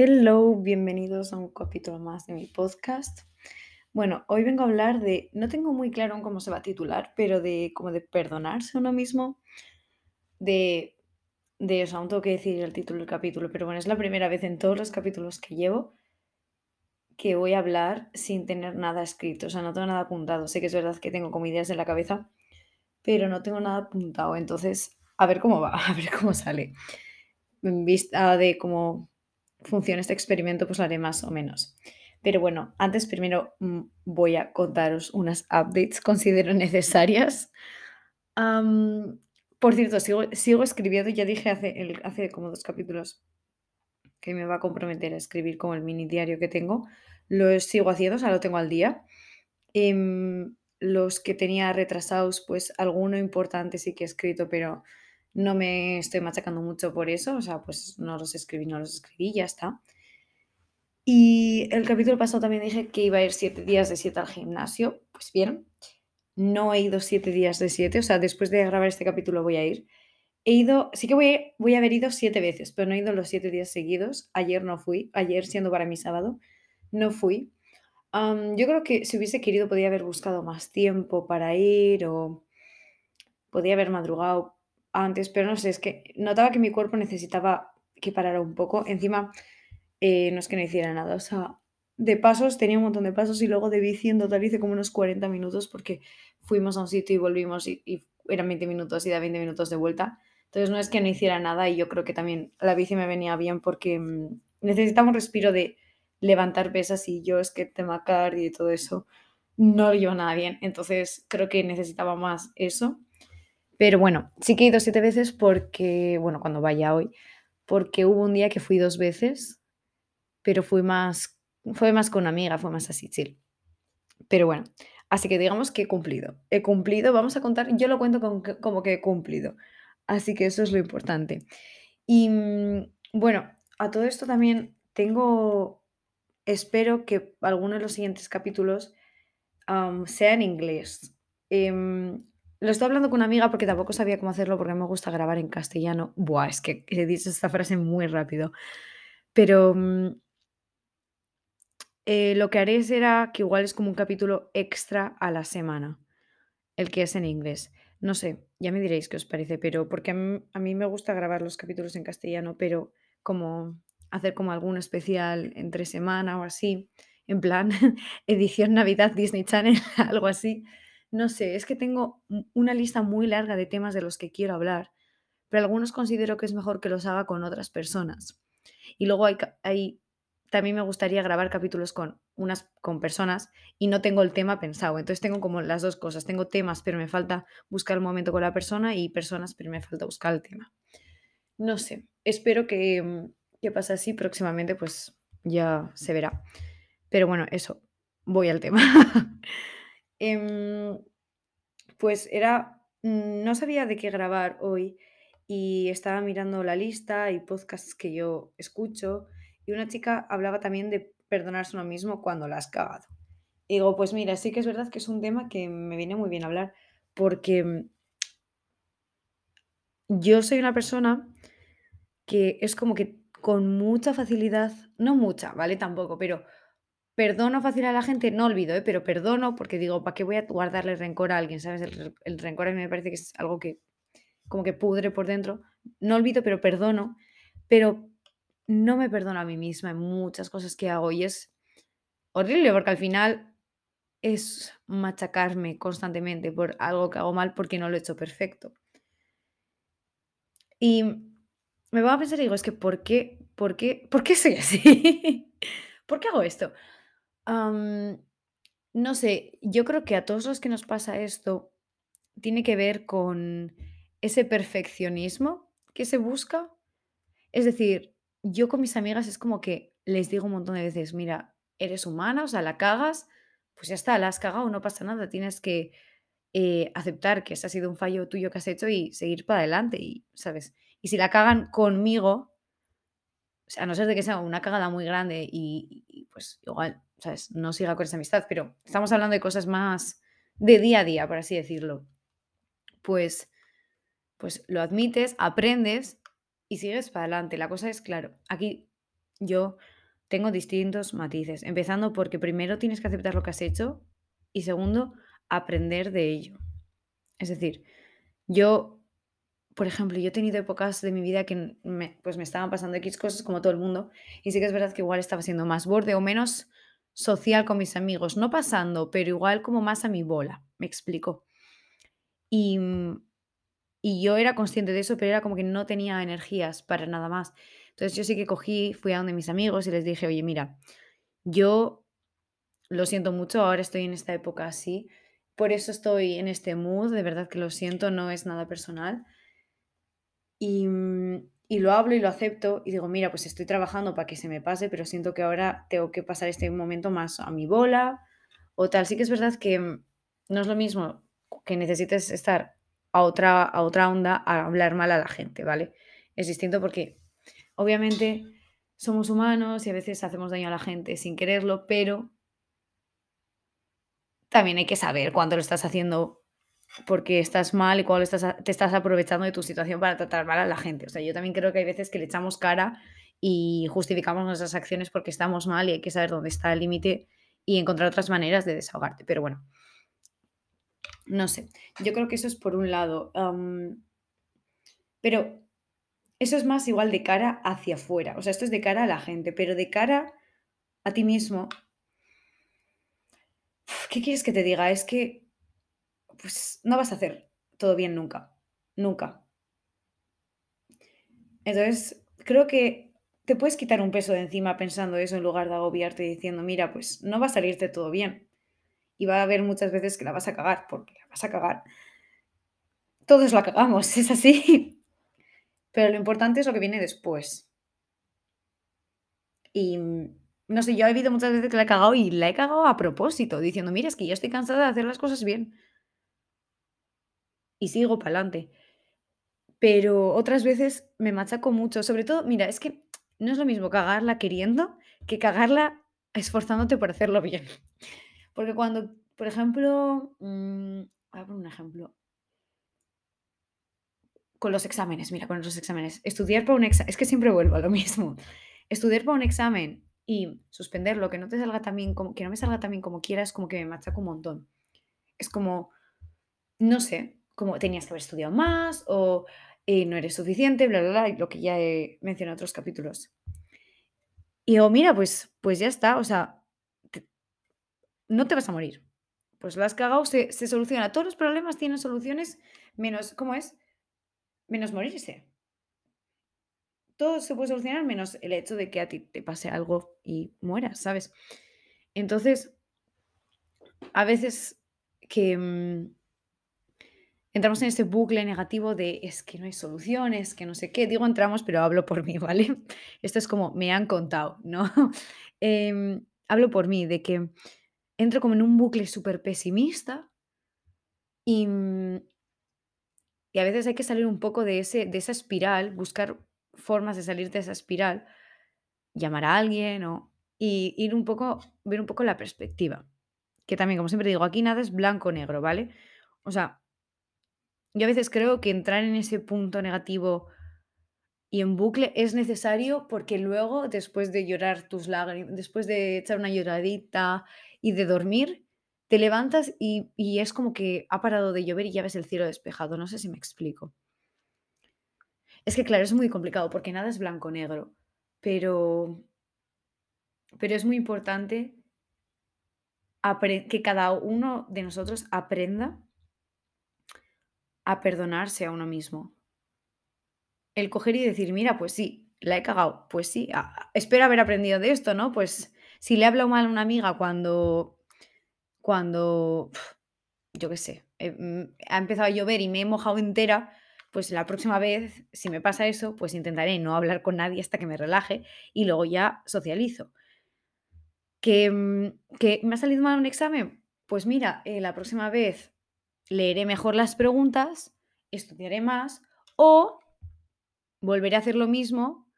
Hello, bienvenidos a un capítulo más de mi podcast. Bueno, hoy vengo a hablar de, no tengo muy claro cómo se va a titular, pero de como de perdonarse uno mismo, de, de, o sea, aún tengo que decir el título del capítulo, pero bueno, es la primera vez en todos los capítulos que llevo que voy a hablar sin tener nada escrito, o sea, no tengo nada apuntado. Sé que es verdad que tengo como ideas en la cabeza, pero no tengo nada apuntado, entonces, a ver cómo va, a ver cómo sale. En vista de cómo funciona este experimento, pues lo haré más o menos. Pero bueno, antes primero mm, voy a contaros unas updates considero necesarias. por cierto, sigo, sigo, escribiendo, ya dije hace, hace como dos capítulos que me va a comprometer a escribir como el mini diario que tengo. Lo sigo haciendo, o sea, lo tengo al día. Em, los que tenía retrasados, pues alguno importante sí que he escrito, pero no me estoy machacando mucho por eso, o sea, pues no los escribí, no los escribí, ya está. Y el capítulo pasado también dije que iba a ir siete días de siete al gimnasio. Pues bien, no he ido siete días de siete, o sea, después de grabar este capítulo voy a ir. He ido, sí que voy, voy a haber ido siete veces, pero no he ido los siete días seguidos. Ayer no fui, ayer siendo para mi sábado, no fui. yo creo que si hubiese querido podía haber buscado más tiempo para ir o podía haber madrugado, antes, pero no sé, es que notaba que mi cuerpo necesitaba que parara un poco. Encima, eh, no es que no hiciera nada, o sea, de pasos, tenía un montón de pasos y luego de bici en total hice como unos 40 minutos porque fuimos a un sitio y volvimos y, eran 20 minutos y da 20 minutos de vuelta. Entonces no es que no hiciera nada y yo creo que también la bici me venía bien porque mm, necesitaba un respiro de levantar pesas y yo es que tema cardio y todo eso no lo llevo nada bien. Entonces creo que necesitaba más eso. Pero bueno, sí que he ido siete veces porque, bueno, cuando vaya hoy, porque hubo un día que fui dos veces, pero fui más, fue más con una amiga, fue más así, chill. Pero bueno, así que digamos que he cumplido. He cumplido, vamos a contar, yo lo cuento como que he cumplido. Así que eso es lo importante. Y mm, bueno, a todo esto también tengo, espero que alguno de los siguientes capítulos sea en inglés. Em, lo estoy hablando con una amiga porque tampoco sabía cómo hacerlo porque me gusta grabar en castellano. Buah, es que he dicho esta frase muy rápido. Pero mm, eh, lo que haré será que igual es como un capítulo extra a la semana, el que es en inglés. No sé, ya me diréis qué os parece, pero porque a mí, me gusta grabar los capítulos en castellano, pero como hacer como algún especial entre semana o así, en plan edición Navidad Disney Channel, algo así. No sé, es que tengo una lista muy larga de temas de los que quiero hablar, pero algunos considero que es mejor que los haga con otras personas. Y luego hay, también me gustaría grabar capítulos con unas con personas y no tengo el tema pensado. Entonces tengo como las dos cosas. Tengo temas, pero me falta buscar el momento con la persona y personas, pero me falta buscar el tema. No sé, espero que, mm, que pase así próximamente, pues ya se verá. Pero bueno, eso, voy al tema. Em, pues era, mm, no sabía de qué grabar hoy y estaba mirando la lista y podcasts que yo escucho y una chica hablaba también de perdonarse uno mismo cuando la has cagado. Y digo, pues mira, sí que es verdad que es un tema que me viene muy bien hablar porque mm, yo soy una persona que es como que con mucha facilidad, no mucha, ¿vale? Tampoco, pero Perdono fácil a la gente, no olvido, ¿eh? pero perdono porque digo, ¿para qué voy a guardarle rencor a alguien? ¿Sabes? El, rencor a mí me parece que es algo que como que pudre por dentro. No olvido, pero perdono, pero no me perdono a mí misma en muchas cosas que hago y es horrible porque al final es machacarme constantemente por algo que hago mal porque no lo he hecho perfecto. Y me va a pensar y digo, es que ¿por qué? ¿Por qué? ¿Por qué soy así? ¿Por qué hago esto? No sé, yo creo que a todos los que nos pasa esto tiene que ver con ese perfeccionismo que se busca. Es decir, yo con mis amigas es como que les digo un montón de veces, mira, eres humana, o sea, la cagas, pues ya está, la has cagado, no pasa nada, tienes que eh, aceptar que ese ha sido un fallo tuyo que has hecho y seguir para adelante, y, ¿sabes? Y si la cagan conmigo, o sea, a no ser de que sea una cagada muy grande y pues igual no siga con esa amistad, pero estamos hablando de cosas más de día a día, por así decirlo. Pues, pues lo admites, aprendes y sigues para adelante. La cosa es, claro, aquí yo tengo distintos matices, empezando porque primero tienes que aceptar lo que has hecho y segundo, aprender de ello. Es decir, yo, por ejemplo, yo he tenido épocas de mi vida que me, pues me estaban pasando X cosas como todo el mundo y sí que es verdad que igual estaba siendo más borde o menos social con mis amigos, no pasando, pero igual como más a mi bola, me explico. Y, mm, y yo era consciente de eso, pero era como que no tenía energías para nada más. Entonces yo sí que cogí, fui a donde mis amigos y les dije, oye, mira, yo lo siento mucho, ahora estoy en esta época así, por eso estoy en este mood, de verdad que lo siento, no es nada personal. Y, mm, y lo hablo y lo acepto y digo, mira, pues estoy trabajando para que se me pase, pero siento que ahora tengo que pasar este momento más a mi bola o tal. Sí que es verdad que mm, no es lo mismo que necesites estar a otra, a otra onda a hablar mal a la gente, ¿vale? Es distinto porque obviamente somos humanos y a veces hacemos daño a la gente sin quererlo, pero también hay que saber cuándo lo estás haciendo porque estás mal y cuando estás te estás aprovechando de tu situación para tratar mal a la gente. O sea, yo también creo que hay veces que le echamos cara y justificamos nuestras acciones porque estamos mal y hay que saber dónde está el límite y encontrar otras maneras de desahogarte. Pero bueno, no sé, yo creo que eso es por un lado. pero eso es más igual de cara hacia afuera. O sea, esto es de cara a la gente, pero de cara a ti mismo. ¿Qué quieres que te diga? Es que pues no vas a hacer todo bien nunca, nunca. Entonces, creo que te puedes quitar un peso de encima pensando eso en lugar de agobiarte diciendo, mira, pues no va a salirte todo bien. Y va a haber muchas veces que la vas a cagar, porque la vas a cagar. Todos la cagamos, es así. Pero lo importante es lo que viene después. Y no sé, yo he habido muchas veces que la he cagado y la he cagado a propósito, diciendo, mira, es que ya estoy cansada de hacer las cosas bien y sigo para adelante. Pero otras veces me machaco mucho, sobre todo, mira, es que no es lo mismo cagarla queriendo que cagarla esforzándote por hacerlo bien. Porque cuando, por ejemplo, mm, voy a poner un ejemplo. Con los exámenes, mira, con los exámenes. Estudiar para un examen, es que siempre vuelvo a lo mismo. Estudiar para un examen y suspenderlo, que no te salga tan como, que no me salga tan bien como quieras, como que me machaco un montón. Es como, no sé, como tenías que haber estudiado más o eh, no eres suficiente, bla, bla, bla, lo que ya he mencionado en otros capítulos. Y digo, mira, pues, pues ya está, o sea, no te vas a morir. Pues lo has cagado, se, se soluciona. Todos los problemas tienen soluciones menos, ¿cómo es? Menos morirse. Todo se puede solucionar menos el hecho de que a ti te pase algo y mueras, ¿sabes? Entonces, a veces que, mm, entramos en ese bucle negativo de es que no hay soluciones, que no sé qué. Digo entramos, pero hablo por mí, ¿vale? Esto es como me han contado, ¿no? Em, hablo por mí, de que entro como en un bucle súper pesimista y, mm, y a veces hay que salir un poco de, ese, de esa espiral, buscar formas de salir de esa espiral, llamar a alguien o, y ir un poco, ver un poco la perspectiva. Que también, como siempre digo, aquí nada es blanco o negro, ¿vale? O sea, yo a veces creo que entrar en ese punto negativo y en bucle es necesario porque luego, después de llorar tus lágrimas, después de echar una lloradita y de dormir, te levantas y, es como que ha parado de llover y ya ves el cielo despejado. No sé si me explico. Es que claro, es muy complicado porque nada es blanco-negro, pero, pero es muy importante que cada uno de nosotros aprenda a perdonarse a uno mismo. El coger y decir, mira, pues sí, la he cagado, pues sí, espero haber aprendido de esto, ¿no? Pues si le hablo mal a una amiga cuando, cuando, yo qué sé, mm, ha empezado a llover y me he mojado entera, pues la próxima vez, si me pasa eso, pues intentaré no hablar con nadie hasta que me relaje y luego ya socializo. ¿Que, mm, que me ha salido mal un examen? Pues mira, eh, la próxima vez leeré mejor las preguntas, estudiaré más o volveré a hacer lo mismo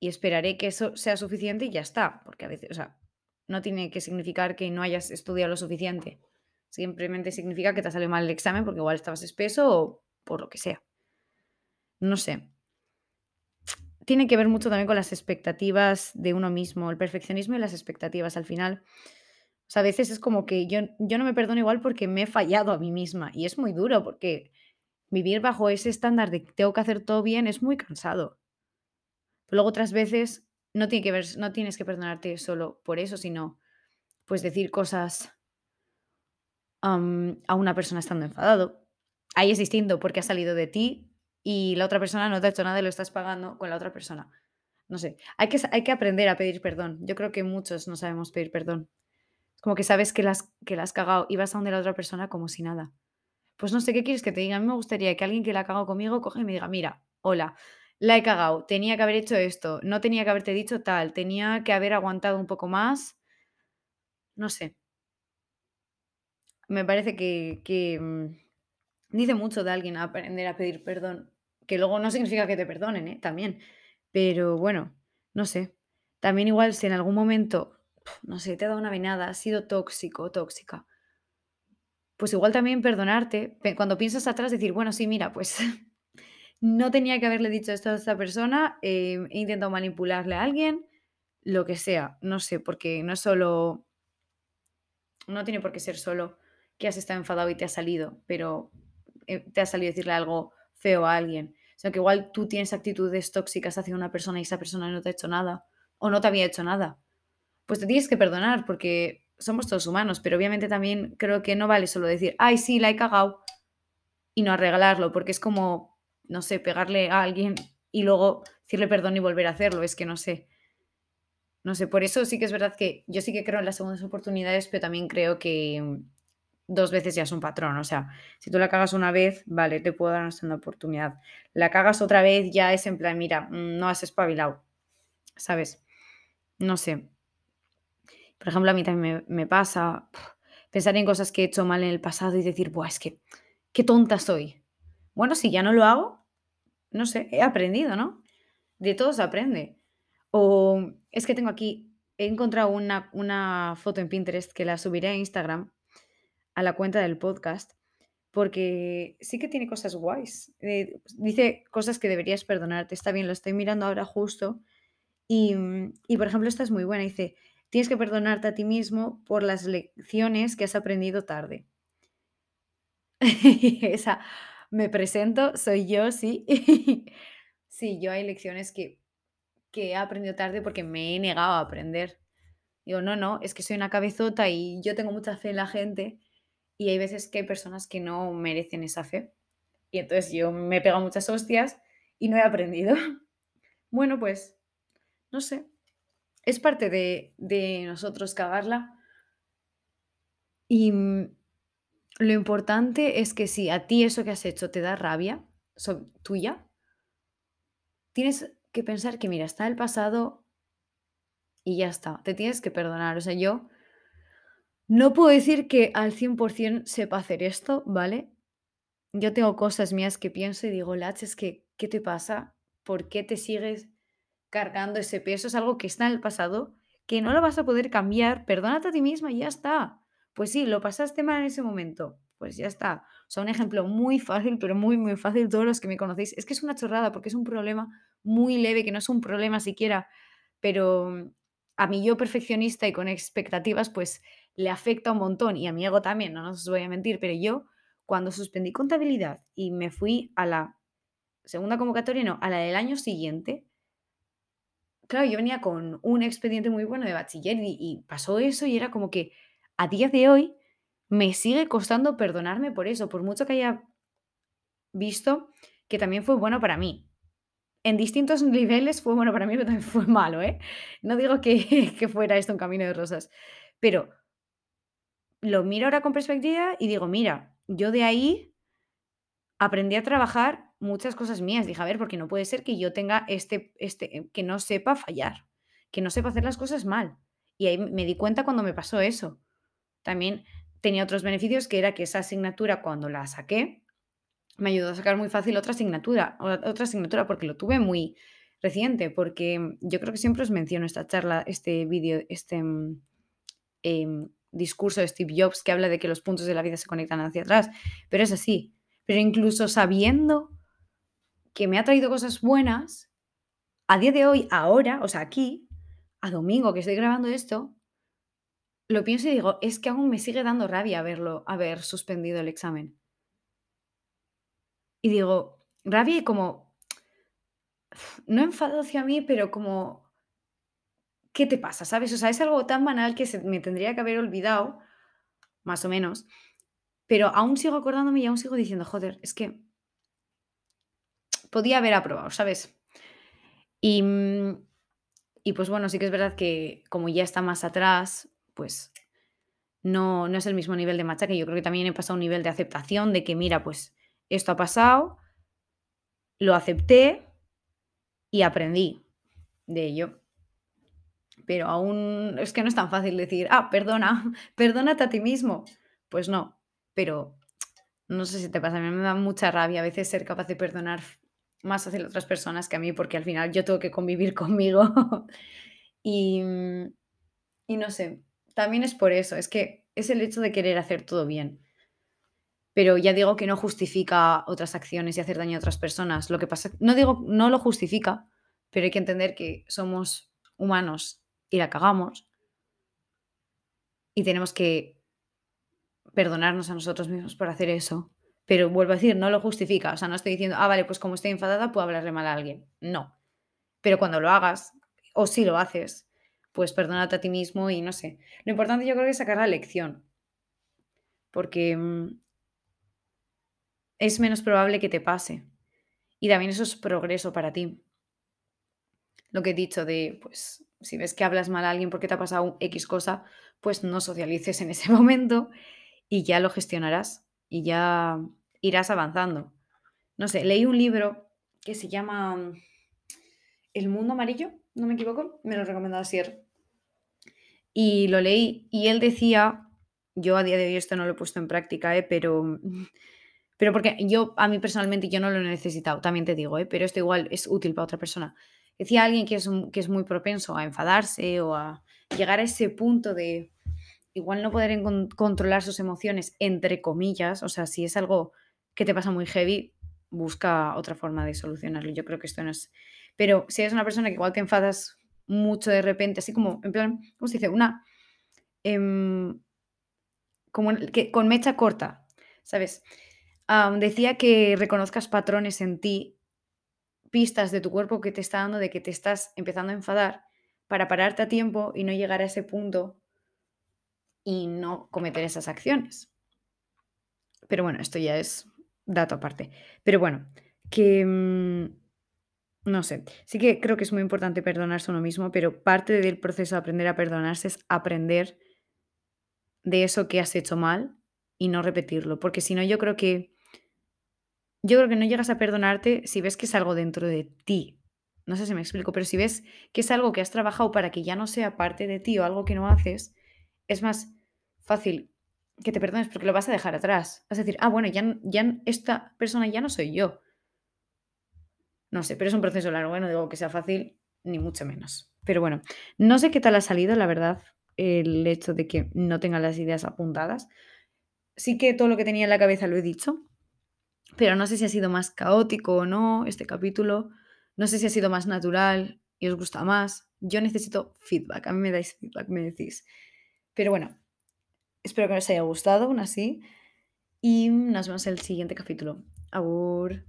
y esperaré que eso sea suficiente y ya está, porque a veces, o sea, no tiene que significar que no hayas estudiado lo suficiente. Simplemente significa que te ha salido mal el examen porque igual estabas espeso o por lo que sea. No sé. tiene que ver mucho también con las expectativas de uno mismo, el perfeccionismo y las expectativas al final. A veces es como que yo, yo no me perdono igual porque me he fallado a mí misma y es muy duro porque vivir bajo ese estándar de que tengo que hacer todo bien es muy cansado. Luego otras veces no, tiene que ver, no tienes que perdonarte solo por eso, sino pues decir cosas a una persona estando enfadado. Ahí es distinto porque ha salido de ti y la otra persona no te ha hecho nada y lo estás pagando con la otra persona. No sé, hay que, hay que aprender a pedir perdón. Yo creo que muchos no sabemos pedir perdón. Como que sabes que las que la has cagado y vas a donde la otra persona como si nada. Pues no sé, ¿qué quieres que te diga? A mí me gustaría que alguien que la ha cagado conmigo coge y me diga: "Mira, hola, la he cagado, tenía que haber hecho esto, no tenía que haberte dicho tal, tenía que haber aguantado un poco más". No sé, me parece que que, mm, dice mucho de alguien aprender a pedir perdón, que luego no significa que te perdonen, ¿eh? También. Pero bueno, no sé. También igual si en algún momento, no sé, te ha dado una venada, has sido tóxico tóxica, pues igual también perdonarte, pe cuando piensas atrás decir: "Bueno, sí, mira, pues No tenía que haberle dicho esto a esta persona, eh, he intentado manipularle a alguien, lo que sea, no sé, porque no es solo no tiene por qué ser solo que has estado enfadado y te ha salido, pero, eh, te ha salido decirle algo feo a alguien, sino que igual tú tienes actitudes tóxicas hacia una persona y esa persona no te ha hecho nada, o no te había hecho nada. Pues te tienes que perdonar porque somos todos humanos, pero obviamente también creo que no vale solo decir: "Ay, sí, la he cagado", y no arreglarlo, porque es como, no sé, pegarle a alguien y luego decirle perdón y volver a hacerlo, es que no sé, no sé, por eso sí que es verdad que yo sí que creo en las segundas oportunidades, pero también creo que mm, 2 veces ya es un patrón, o sea, si tú la cagas una vez, vale, te puedo dar una segunda oportunidad. La cagas otra vez, ya es en plan, mira, mm, no has espabilado, ¿sabes? No sé. Por ejemplo, a mí también me, pasa pensar en cosas que he hecho mal en el pasado y decir, Buah, es que, qué tonta soy. Bueno, si ya no lo hago, No sé, he aprendido, ¿no? De todo se aprende. O es que tengo aquí, he encontrado una, una foto en Pinterest que la subiré a Instagram, a la cuenta del podcast, porque sí que tiene cosas guays. Eh, dice cosas que deberías perdonarte. Está bien, lo estoy mirando ahora justo. Y, y, por ejemplo, esta es muy buena. Dice, tienes que perdonarte a ti mismo por las lecciones que has aprendido tarde. Esa, me presento, soy yo, sí. Sí, yo hay lecciones que que he aprendido tarde porque me he negado a aprender. Digo, no, no, es que soy una cabezota y yo tengo mucha fe en la gente y hay veces que hay personas que no merecen esa fe. Y entonces yo me he pegado muchas hostias y no he aprendido. Bueno, pues, no sé, es parte de, de nosotros cagarla y mm, lo importante es que si a ti eso que has hecho te da rabia tuya, tienes que pensar que, mira, está el pasado y ya está, te tienes que perdonar. O sea, yo No puedo decir que al 100% sepa hacer esto, ¿vale? Yo tengo cosas mías que pienso y digo: "Lach, es que, ¿qué te pasa? ¿Por qué te sigues cargando ese peso?". Es algo que está en el pasado, que no lo vas a poder cambiar. Perdónate a ti misma y ya está. Pues sí, lo pasaste mal en ese momento, pues ya está. O sea, un ejemplo muy fácil, pero muy, muy fácil, todos los que me conocéis, es que es una chorrada, porque es un problema muy leve, que no es un problema siquiera, pero mm, a mí yo perfeccionista y con expectativas, pues le afecta un montón y a mi ego también, no os voy a mentir, pero yo cuando suspendí contabilidad y me fui a la segunda convocatoria, no, a la del año siguiente, claro, yo venía con un expediente muy bueno de bachiller y, pasó eso y era como que a día de hoy me sigue costando perdonarme por eso, por mucho que haya visto que también fue bueno para mí. En distintos niveles fue bueno para mí, pero también fue malo, ¿eh? No digo que, que fuera esto un camino de rosas, pero Lo miro ahora con perspectiva y digo: "Mira, yo de ahí aprendí a trabajar muchas cosas mías". Dije: "A ver, porque no puede ser que yo tenga este este, eh, que no sepa fallar, que no sepa hacer las cosas mal". Y ahí me di cuenta cuando me pasó eso. También tenía otros beneficios, que era que esa asignatura, cuando la saqué, me ayudó a sacar muy fácil otra asignatura otra asignatura, porque lo tuve muy reciente, porque yo creo que siempre os menciono esta charla, este vídeo, este, mm, em, discurso de Steve Jobs que habla de que los puntos de la vida se conectan hacia atrás, pero es así. Pero incluso sabiendo que me ha traído cosas buenas, a día de hoy, ahora, o sea, aquí, a domingo que estoy grabando esto, lo pienso y digo, es que aún me sigue dando rabia haberlo haber suspendido el examen. Y digo, rabia y como, no enfado hacia mí, pero como, ¿qué te pasa? ¿Sabes? O sea, es algo tan banal que se me tendría que haber olvidado, más o menos, pero aún sigo acordándome y aún sigo diciendo, joder, es que podía haber aprobado, ¿sabes? Y, y pues bueno, sí que es verdad que como ya está más atrás, pues no, no es el mismo nivel de machaque. Yo creo que también he pasado un nivel de aceptación de que, mira, pues esto ha pasado, lo acepté y aprendí de ello. Pero aún es que no es tan fácil decir, ah, perdona, perdónate a ti mismo. Pues no, pero no sé si te pasa, a mí me da mucha rabia a veces ser capaz de perdonar más hacia otras personas que a mí, porque al final yo tengo que convivir conmigo. y, mm, y no sé, también es por eso, es que es el hecho de querer hacer todo bien. Pero ya digo que no justifica otras acciones y hacer daño a otras personas. Lo que pasa, no digo, no lo justifica, pero hay que entender que somos humanos y la cagamos. Y tenemos que perdonarnos a nosotros mismos por hacer eso. Pero vuelvo a decir, no lo justifica. O sea, no estoy diciendo, ah, vale, pues como estoy enfadada, puedo hablarle mal a alguien. No. Pero cuando lo hagas, o si lo haces, pues perdónate a ti mismo y no sé. Lo importante yo creo que es sacar la lección. Porque mm, es menos probable que te pase. Y también eso es progreso para ti. Lo que he dicho de, pues, si ves que hablas mal a alguien porque te ha pasado X cosa, pues no socialices en ese momento y ya lo gestionarás y ya irás avanzando. No sé, leí un libro que se llama mm, El mundo amarillo, no me equivoco, me lo recomendaba Sier. Y lo leí y él decía, yo a día de hoy esto no lo he puesto en práctica, ¿eh? pero, pero porque yo, a mí personalmente, yo no lo he necesitado, también te digo, ¿eh? pero esto igual es útil para otra persona. Decía alguien que es, que es muy propenso a enfadarse o a llegar a ese punto de igual no poder controlar sus emociones, entre comillas, o sea, si es algo que te pasa muy heavy, busca otra forma de solucionarlo. Yo creo que esto no es... Pero si eres una persona que igual te enfadas mucho de repente, así como, en plan, ¿cómo se dice? Una... Em, como que con mecha corta, ¿sabes? decía que reconozcas patrones en ti, pistas de tu cuerpo que te está dando de que te estás empezando a enfadar para pararte a tiempo y no llegar a ese punto y no cometer esas acciones. Pero bueno, esto ya es dato aparte. Pero bueno, que... Mm, no sé, sí que creo que es muy importante perdonarse uno mismo, pero parte del proceso de aprender a perdonarse es aprender de eso que has hecho mal y no repetirlo, porque si no yo creo que yo creo que no llegas a perdonarte si ves que es algo dentro de ti. No sé si me explico, pero si ves que es algo que has trabajado para que ya no sea parte de ti o algo que no haces, es más fácil que te perdones porque lo vas a dejar atrás. Vas a decir, ah, bueno, ya, ya esta persona ya no soy yo. No sé, pero es un proceso largo, ¿eh? no digo que sea fácil, ni mucho menos. Pero bueno, no sé qué tal ha salido, la verdad, el hecho de que no tenga las ideas apuntadas. Sí que todo lo que tenía en la cabeza lo he dicho, pero no sé si ha sido más caótico o no este capítulo. No sé si ha sido más natural y os gusta más. Yo necesito feedback. A mí me dais feedback, me decís. Pero bueno, espero que os haya gustado aún así. Y nos vemos en el siguiente capítulo. Agur.